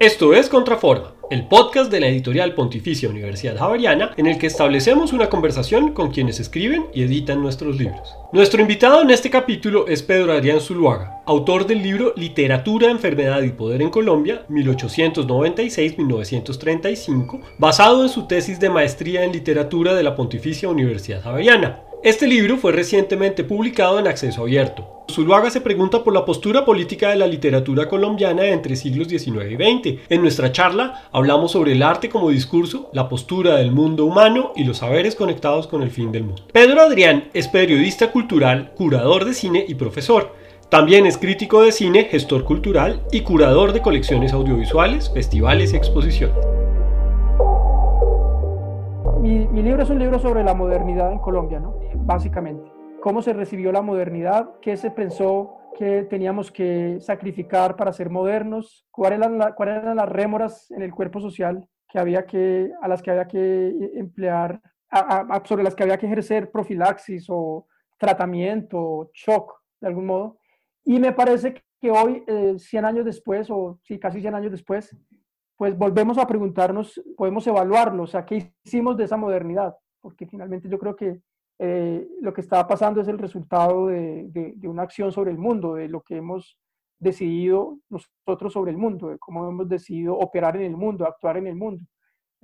Esto es Contraforma, el podcast de la editorial Pontificia Universidad Javeriana en el que establecemos una conversación con quienes escriben y editan nuestros libros. Nuestro invitado en este capítulo es Pedro Adrián Zuluaga, autor del libro Literatura, Enfermedad y Poder en Colombia, 1896-1935, basado en su tesis de maestría en literatura de la Pontificia Universidad Javeriana. Este libro fue recientemente publicado en acceso abierto. Zuluaga se pregunta por la postura política de la literatura colombiana entre siglos XIX y XX. En nuestra charla hablamos sobre el arte como discurso, la postura del mundo humano y los saberes conectados con el fin del mundo. Pedro Adrián es periodista cultural, curador de cine y profesor. También es crítico de cine, gestor cultural y curador de colecciones audiovisuales, festivales y exposiciones mi, libro es un libro sobre la modernidad en Colombia, ¿no? Básicamente. Cómo se recibió la modernidad, qué se pensó que teníamos que sacrificar para ser modernos, cuáles eran, las rémoras en el cuerpo social que había que, a las que había que emplear, sobre las que había que ejercer profilaxis o tratamiento, shock, de algún modo. Y me parece que hoy, 100 eh, años después, o sí, casi 100 años después, pues volvemos a preguntarnos, podemos evaluarlo, o sea, ¿qué hicimos de esa modernidad? Porque finalmente yo creo que eh, lo que está pasando es el resultado de, de, una acción sobre el mundo, de lo que hemos decidido nosotros sobre el mundo, de cómo hemos decidido operar en el mundo, actuar en el mundo.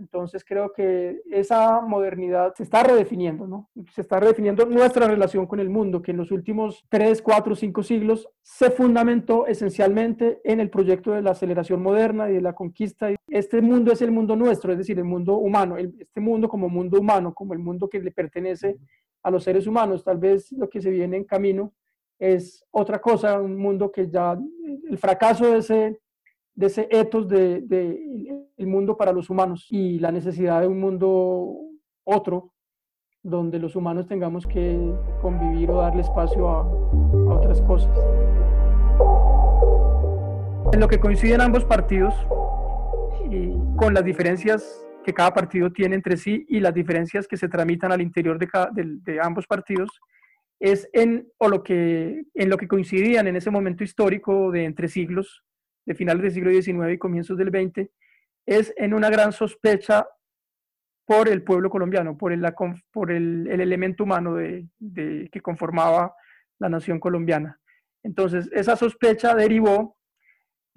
Entonces creo que esa modernidad se está redefiniendo, ¿no? Se está redefiniendo nuestra relación con el mundo, que en los últimos 3, 4, 5 siglos se fundamentó esencialmente en el proyecto de la aceleración moderna y de la conquista. Este mundo es el mundo nuestro, es decir, el mundo humano, este mundo como mundo humano, como el mundo que le pertenece a los seres humanos. Tal vez lo que se viene en camino es otra cosa, un mundo que ya, el fracaso de ese de ese etos de, de, el mundo para los humanos y la necesidad de un mundo otro donde los humanos tengamos que convivir o darle espacio a, otras cosas. En lo que coinciden ambos partidos, y con las diferencias que cada partido tiene entre sí y las diferencias que se tramitan al interior de, de, de ambos partidos, es en, o lo que, en lo que coincidían en ese momento histórico de entre siglos, de finales del siglo XIX y comienzos del XX, es en una gran sospecha por el pueblo colombiano, por el, por el, elemento humano de, que conformaba la nación colombiana. Entonces, esa sospecha derivó,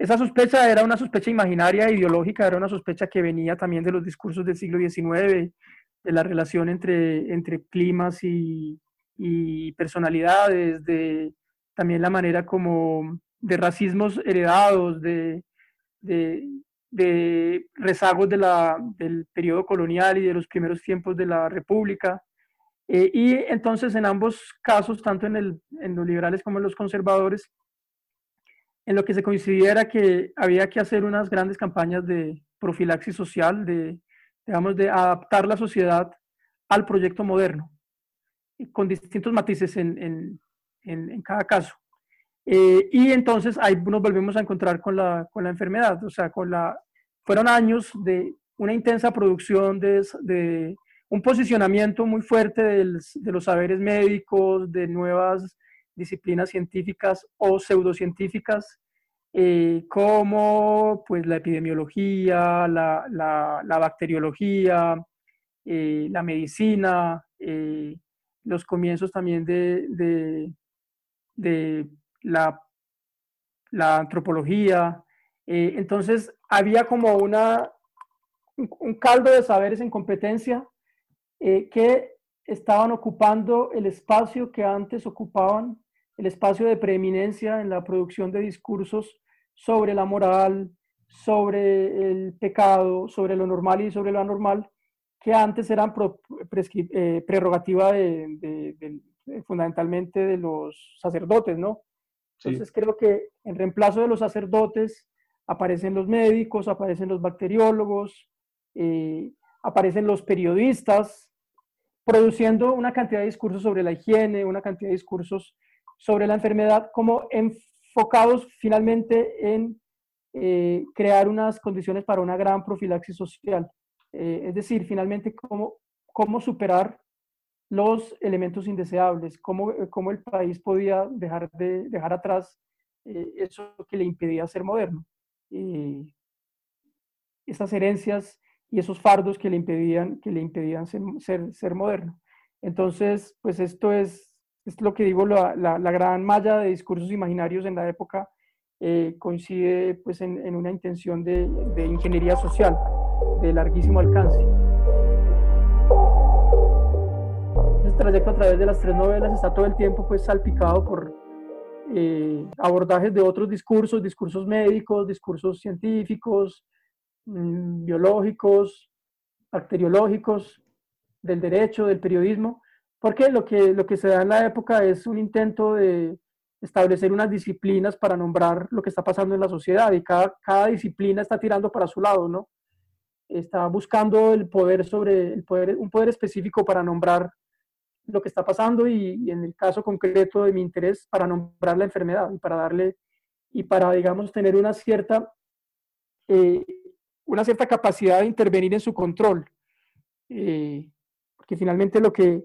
esa sospecha era una sospecha imaginaria, ideológica, era una sospecha que venía también de los discursos del siglo XIX, de la relación entre, entre climas y, y personalidades, de también la manera como de racismos heredados, de, de, rezagos de la, del periodo colonial y de los primeros tiempos de la República. Eh, y entonces en ambos casos, tanto en, el, en los liberales como en los conservadores, en lo que se coincidía era que había que hacer unas grandes campañas de profilaxis social, de, digamos, de adaptar la sociedad al proyecto moderno, con distintos matices en, en, en cada caso. Eh, y entonces ahí nos volvemos a encontrar con la, con la enfermedad, o sea, con la, fueron años de una intensa producción de, un posicionamiento muy fuerte de los saberes médicos, de nuevas disciplinas científicas o pseudocientíficas, eh, como pues la epidemiología, la, bacteriología, eh, la medicina, los comienzos también de la, antropología. Eh, entonces había como una, un, caldo de saberes en competencia eh, que estaban ocupando el espacio que antes ocupaban, el espacio de preeminencia en la producción de discursos sobre la moral, sobre el pecado, sobre lo normal y sobre lo anormal, que antes eran eh, prerrogativa fundamentalmente de los sacerdotes, ¿no? Entonces creo que en reemplazo de los sacerdotes aparecen los médicos, aparecen los bacteriólogos, eh, aparecen los periodistas, produciendo una cantidad de discursos sobre la higiene, una cantidad de discursos sobre la enfermedad, como enfocados finalmente en eh, crear unas condiciones para una gran profilaxis social. Eh, es decir, finalmente, cómo, cómo superar los elementos indeseables, cómo, eh, cómo el país podía dejar, de, dejar atrás eh, eso que le impedía ser moderno. Y esas herencias y esos fardos que le impedían, que le impedían ser, ser, moderno. Entonces, pues esto es, es lo que digo, la, la, gran malla de discursos imaginarios en la época eh, coincide pues en, en, una intención de, de ingeniería social de larguísimo alcance. Trayecto a través de las tres novelas está todo el tiempo pues salpicado por eh, abordajes de otros discursos, discursos médicos, discursos científicos, Mm, biológicos, bacteriológicos, del derecho, del periodismo, porque lo que, lo que se da en la época es un intento de establecer unas disciplinas para nombrar lo que está pasando en la sociedad y cada, cada disciplina está tirando para su lado, ¿no? Está buscando el poder sobre el poder, un poder específico para nombrar lo que está pasando y, en el caso concreto de mi interés para nombrar la enfermedad y para darle y para digamos tener una cierta eh, una cierta capacidad de intervenir en su control. Eh, porque finalmente lo que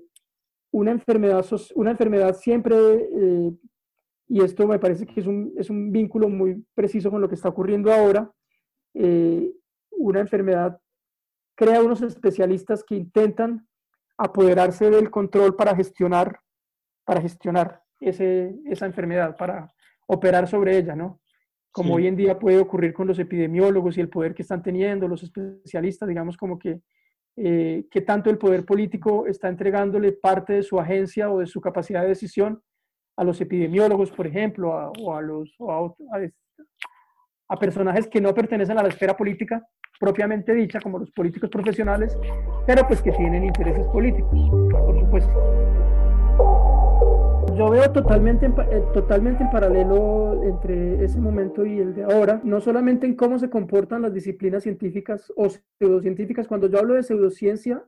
una enfermedad, una enfermedad siempre, eh, y esto me parece que es un, es un, vínculo muy preciso con lo que está ocurriendo ahora, eh, una enfermedad crea unos especialistas que intentan apoderarse del control para gestionar, para gestionar ese, esa enfermedad, para operar sobre ella, ¿no? como hoy en día puede ocurrir con los epidemiólogos y el poder que están teniendo los especialistas, digamos como que, eh, que tanto el poder político está entregándole parte de su agencia o de su capacidad de decisión a los epidemiólogos, por ejemplo, o a, los, a, personajes que no pertenecen a la esfera política propiamente dicha, como los políticos profesionales, pero pues que tienen intereses políticos, por supuesto yo veo totalmente, eh, totalmente el paralelo entre ese momento y el de ahora, no solamente en cómo se comportan las disciplinas científicas o pseudocientíficas. Cuando yo hablo de pseudociencia,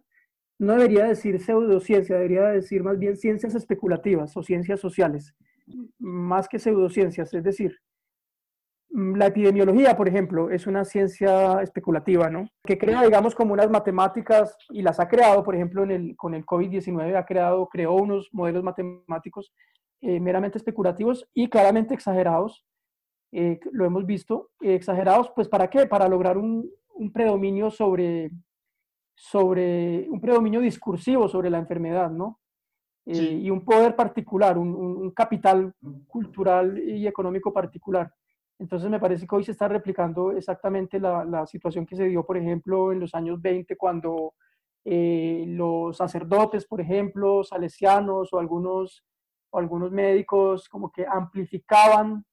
no debería decir pseudociencia, debería decir más bien ciencias especulativas o ciencias sociales, más que pseudociencias. Es decir, la epidemiología, por ejemplo, es una ciencia especulativa, ¿no? Que crea, digamos, como unas matemáticas y las ha creado, por ejemplo, en el, con el COVID-19 ha creado, creó unos modelos matemáticos eh, meramente especulativos y claramente exagerados, eh, lo hemos visto, exagerados, pues ¿para qué? Para lograr un, un, predominio sobre, sobre, un predominio discursivo sobre la enfermedad, ¿no? Eh, y un poder particular, un, un capital cultural y económico particular. Entonces me parece que hoy se está replicando exactamente la, la situación que se dio, por ejemplo, en los años 20, cuando eh, los sacerdotes, por ejemplo, salesianos o algunos, o algunos médicos como que amplificaban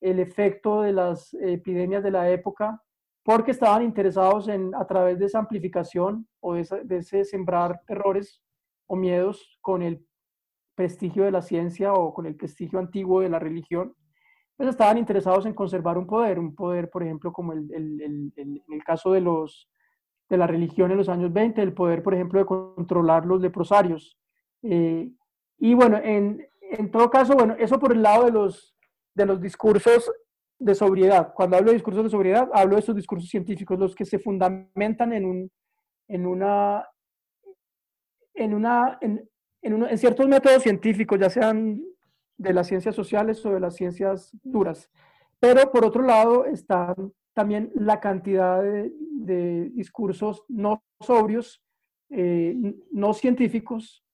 el efecto de las epidemias de la época porque estaban interesados en, a través de esa amplificación o de, de ese sembrar terrores o miedos con el prestigio de la ciencia o con el prestigio antiguo de la religión, pues estaban interesados en conservar un poder, un poder, por ejemplo, como el, el, el, en el caso de, los, de la religión en los años 20, el poder, por ejemplo, de controlar los leprosarios. Eh, y bueno, en, en, todo caso, bueno, eso por el lado de los, de los discursos de sobriedad. Cuando hablo de discursos de sobriedad, hablo de esos discursos científicos, los que se fundamentan en, un, en una, en, una, en, en, en ciertos métodos científicos, ya sean de las ciencias sociales o de las ciencias duras. Pero por otro lado está también la cantidad de, discursos no sobrios, eh, no científicos,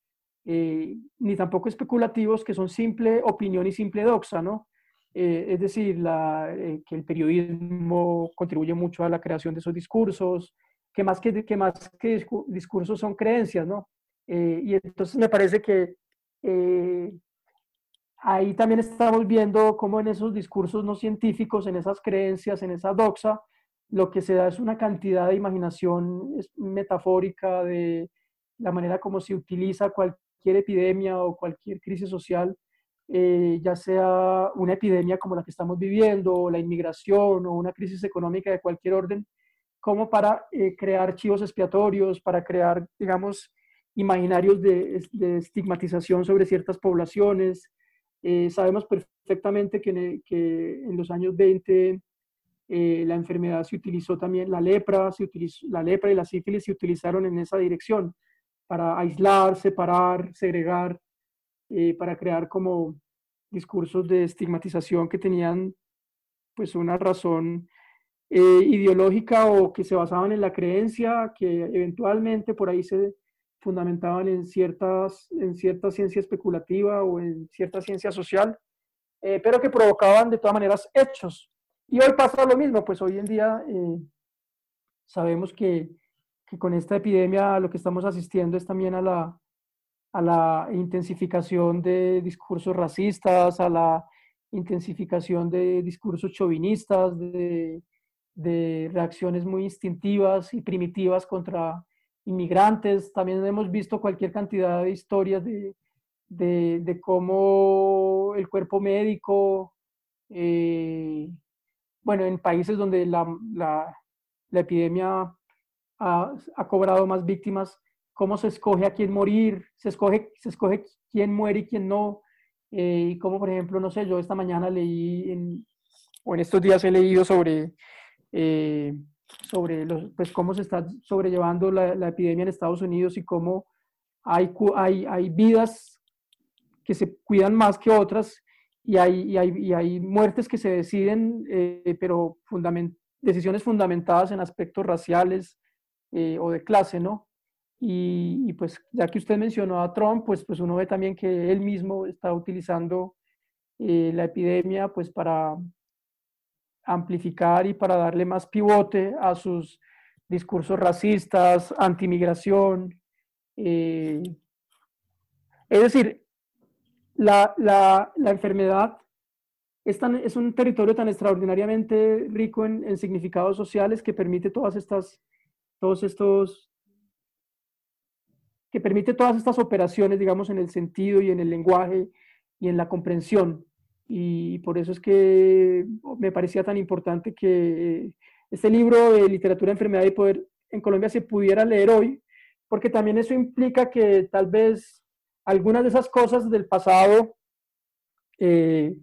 eh, ni tampoco especulativos, que son simple opinión y simple doxa, ¿no? Eh, es decir, la, que el periodismo contribuye mucho a la creación de esos discursos, que más que, que, más que discursos son creencias, ¿no? y entonces me parece que ahí también estamos viendo cómo en esos discursos no científicos, en esas creencias, en esa doxa, lo que se da es una cantidad de imaginación metafórica de la manera como se utiliza cualquier epidemia o cualquier crisis social, eh, ya sea una epidemia como la que estamos viviendo, o la inmigración o una crisis económica de cualquier orden, como para eh, crear archivos expiatorios, para crear, digamos, imaginarios de estigmatización sobre ciertas poblaciones, eh, sabemos perfectamente que en, los años 20 eh, la enfermedad se utilizó también, la lepra, se utilizó, la lepra y la sífilis se utilizaron en esa dirección, para aislar, separar, segregar, eh, para crear como discursos de estigmatización que tenían pues una razón ideológica o que se basaban en la creencia, que eventualmente por ahí se fundamentaban en, ciertas, en cierta ciencia especulativa o en cierta ciencia social, eh, pero que provocaban de todas maneras hechos. Y hoy pasa lo mismo, pues hoy en día eh, sabemos que, que, con esta epidemia lo que estamos asistiendo es también a la, a la intensificación de discursos racistas, a la intensificación de discursos chauvinistas, de, de reacciones muy instintivas y primitivas contra inmigrantes. También hemos visto cualquier cantidad de historias de, de, de cómo el cuerpo médico, eh, bueno, en países donde la, la, epidemia ha, ha, cobrado más víctimas, cómo se escoge a quién morir, se escoge, se escoge quién muere y quién no. Eh, y como por ejemplo, no sé, yo esta mañana leí, en, o en estos días he leído sobre eh, sobre los, pues, cómo se está sobrellevando la, epidemia en Estados Unidos y cómo hay, hay, hay vidas que se cuidan más que otras y hay, y hay, y hay muertes que se deciden, eh, pero fundament, decisiones fundamentadas en aspectos raciales eh, o de clase, ¿no? Y, y, pues ya que usted mencionó a Trump, pues, pues uno ve también que él mismo está utilizando eh, la epidemia pues para, amplificar y para darle más pivote a sus discursos racistas, antimigración. Eh, es decir, la, la, la enfermedad es, tan, es, un territorio tan extraordinariamente rico en, en, significados sociales que permite todas estas, todos estos, que permite todas estas operaciones, digamos, en el sentido y en el lenguaje y en la comprensión y por eso es que me parecía tan importante que este libro de literatura, enfermedad y poder en Colombia se pudiera leer hoy, porque también eso implica que tal vez algunas de esas cosas del pasado eh,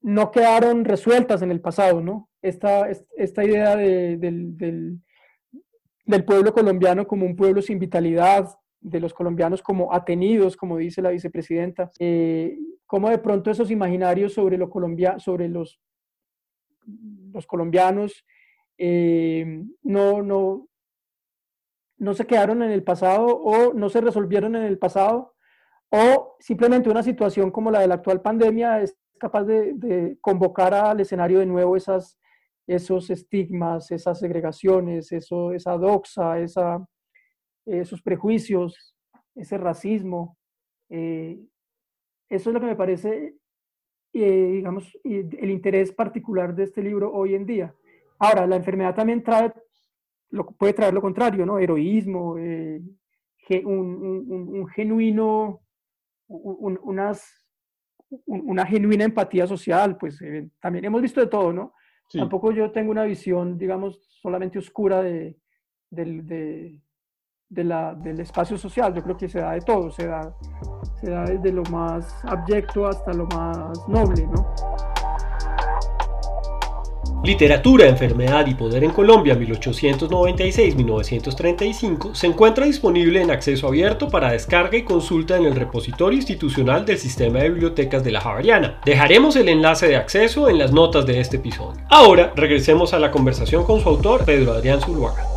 no quedaron resueltas en el pasado, ¿no? Esta, esta idea de, del, del, del pueblo colombiano como un pueblo sin vitalidad, de los colombianos como atenidos, como dice la vicepresidenta, eh, cómo de pronto esos imaginarios sobre, lo colombia, sobre los, los colombianos eh, no, no, no se quedaron en el pasado o no se resolvieron en el pasado o simplemente una situación como la de la actual pandemia es capaz de, de convocar al escenario de nuevo esas, esos estigmas, esas segregaciones, eso, esa doxa, esa, esos prejuicios, ese racismo. Eh, eso es lo que me parece, eh, digamos, el interés particular de este libro hoy en día. Ahora, la enfermedad también trae, lo, puede traer lo contrario, ¿no? Heroísmo, eh, un, un, un, genuino, unas, una genuina empatía social, pues también hemos visto de todo, ¿no? Sí. Tampoco yo tengo una visión, digamos, solamente oscura de, de, de del espacio social. Yo creo que se da de todo, se da, se da desde lo más abyecto hasta lo más noble, ¿no? Literatura, Enfermedad y Poder en Colombia 1896-1935 se encuentra disponible en acceso abierto para descarga y consulta en el repositorio institucional del Sistema de Bibliotecas de la Javeriana. Dejaremos el enlace de acceso en las notas de este episodio. Ahora regresemos a la conversación con su autor, Pedro Adrián Zuluaga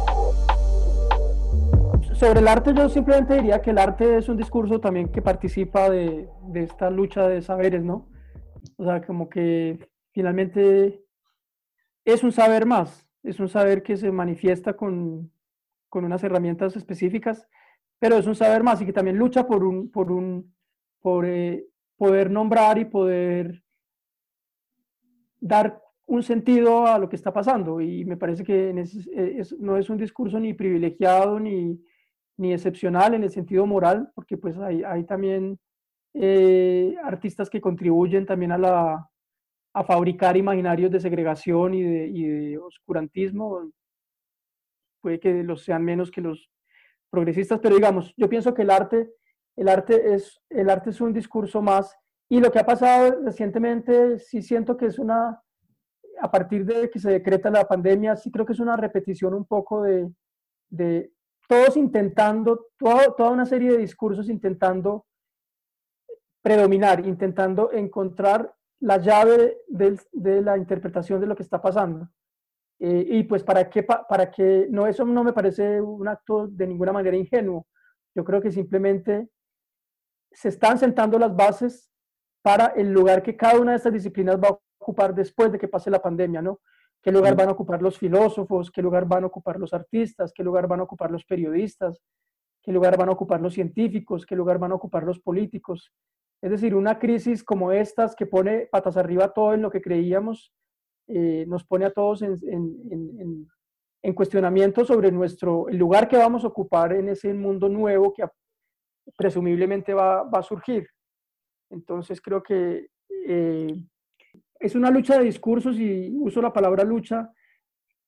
sobre el arte yo simplemente diría que el arte es un discurso también que participa de, de, esta lucha de saberes, ¿no? O sea, como que finalmente es un saber más, es un saber que se manifiesta con, con unas herramientas específicas, pero es un saber más y que también lucha por un, por un, por eh, poder nombrar y poder dar un sentido a lo que está pasando. Y me parece que no es un discurso ni privilegiado ni, ni excepcional en el sentido moral, porque pues hay, hay también eh, artistas que contribuyen también a, la, a fabricar imaginarios de segregación y de, y de oscurantismo. Puede que los sean menos que los progresistas, pero digamos, yo pienso que el arte, el arte, es, el arte es un discurso más. Y lo que ha pasado recientemente, sí siento que es una, a partir de que se decreta la pandemia, sí creo que es una repetición un poco de, de, todos intentando, todo, toda una serie de discursos intentando predominar, intentando encontrar la llave de, de, la interpretación de lo que está pasando. Eh, y pues para qué, para que no, eso no me parece un acto de ninguna manera ingenuo. Yo creo que simplemente se están sentando las bases para el lugar que cada una de estas disciplinas va a ocupar después de que pase la pandemia, ¿no? ¿Qué lugar van a ocupar los filósofos? ¿Qué lugar van a ocupar los artistas? ¿Qué lugar van a ocupar los periodistas? ¿Qué lugar van a ocupar los científicos? ¿Qué lugar van a ocupar los políticos? Es decir, una crisis como estas que pone patas arriba todo en lo que creíamos, eh, nos pone a todos en, en, en, cuestionamiento sobre nuestro, el lugar que vamos a ocupar en ese mundo nuevo que presumiblemente va, va a surgir. Entonces creo que eh, es una lucha de discursos y uso la palabra lucha.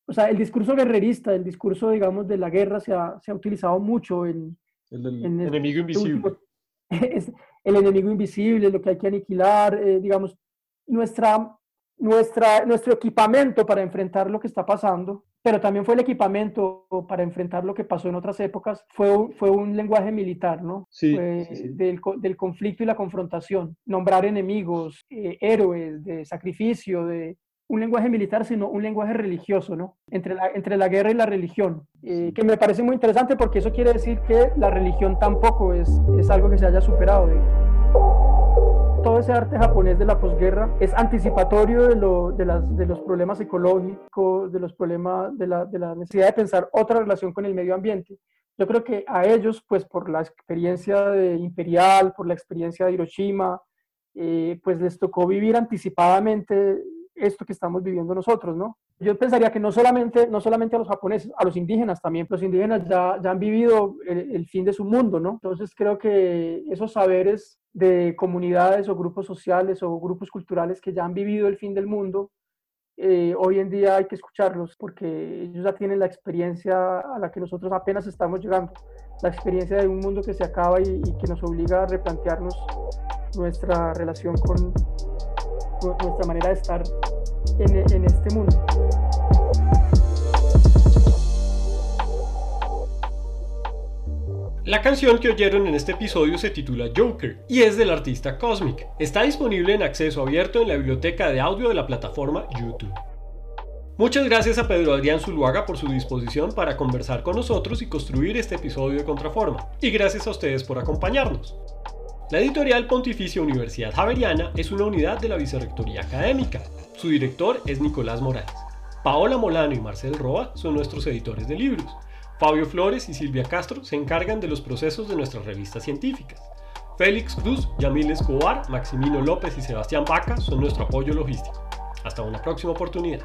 O sea, el discurso guerrerista, el discurso, digamos, de la guerra se ha, se ha utilizado mucho en... El enemigo invisible. el enemigo invisible, lo que hay que aniquilar, eh, digamos, nuestra, nuestra, nuestro equipamiento para enfrentar lo que está pasando pero también fue el equipamiento para enfrentar lo que pasó en otras épocas, fue, fue un lenguaje militar, ¿no? Sí, Del, del, conflicto y la confrontación, nombrar enemigos, eh, héroes, de sacrificio, de un lenguaje militar, sino un lenguaje religioso, ¿no? Entre la, entre la guerra y la religión, eh, que me parece muy interesante porque eso quiere decir que la religión tampoco es, es algo que se haya superado todo ese arte japonés de la posguerra es anticipatorio de, los problemas ecológicos, de los problemas de la, de necesidad de pensar otra relación con el medio ambiente. Yo creo que a ellos, pues por la experiencia de imperial, por la experiencia de Hiroshima, eh, pues les tocó vivir anticipadamente esto que estamos viviendo nosotros, ¿no? Yo pensaría que no solamente, no solamente a los japoneses, a los indígenas también, los indígenas ya, ya han vivido el, el, fin de su mundo, ¿no? Entonces creo que esos saberes de comunidades o grupos sociales o grupos culturales que ya han vivido el fin del mundo, eh, hoy en día hay que escucharlos porque ellos ya tienen la experiencia a la que nosotros apenas estamos llegando, la experiencia de un mundo que se acaba y, y que nos obliga a replantearnos nuestra relación con nuestra manera de estar en, este mundo. La canción que oyeron en este episodio se titula Joker y es del artista Cosmic. Está disponible en acceso abierto en la biblioteca de audio de la plataforma YouTube. Muchas gracias a Pedro Adrián Zuluaga por su disposición para conversar con nosotros y construir este episodio de Contraforma. Y gracias a ustedes por acompañarnos. La editorial Pontificia Universidad Javeriana es una unidad de la Vicerrectoría Académica. Su director es Nicolás Morales. Paola Molano y Marcel Roa son nuestros editores de libros. Fabio Flores y Silvia Castro se encargan de los procesos de nuestras revistas científicas. Félix Cruz, Yamil Escobar, Maximino López y Sebastián Vaca son nuestro apoyo logístico. Hasta una próxima oportunidad.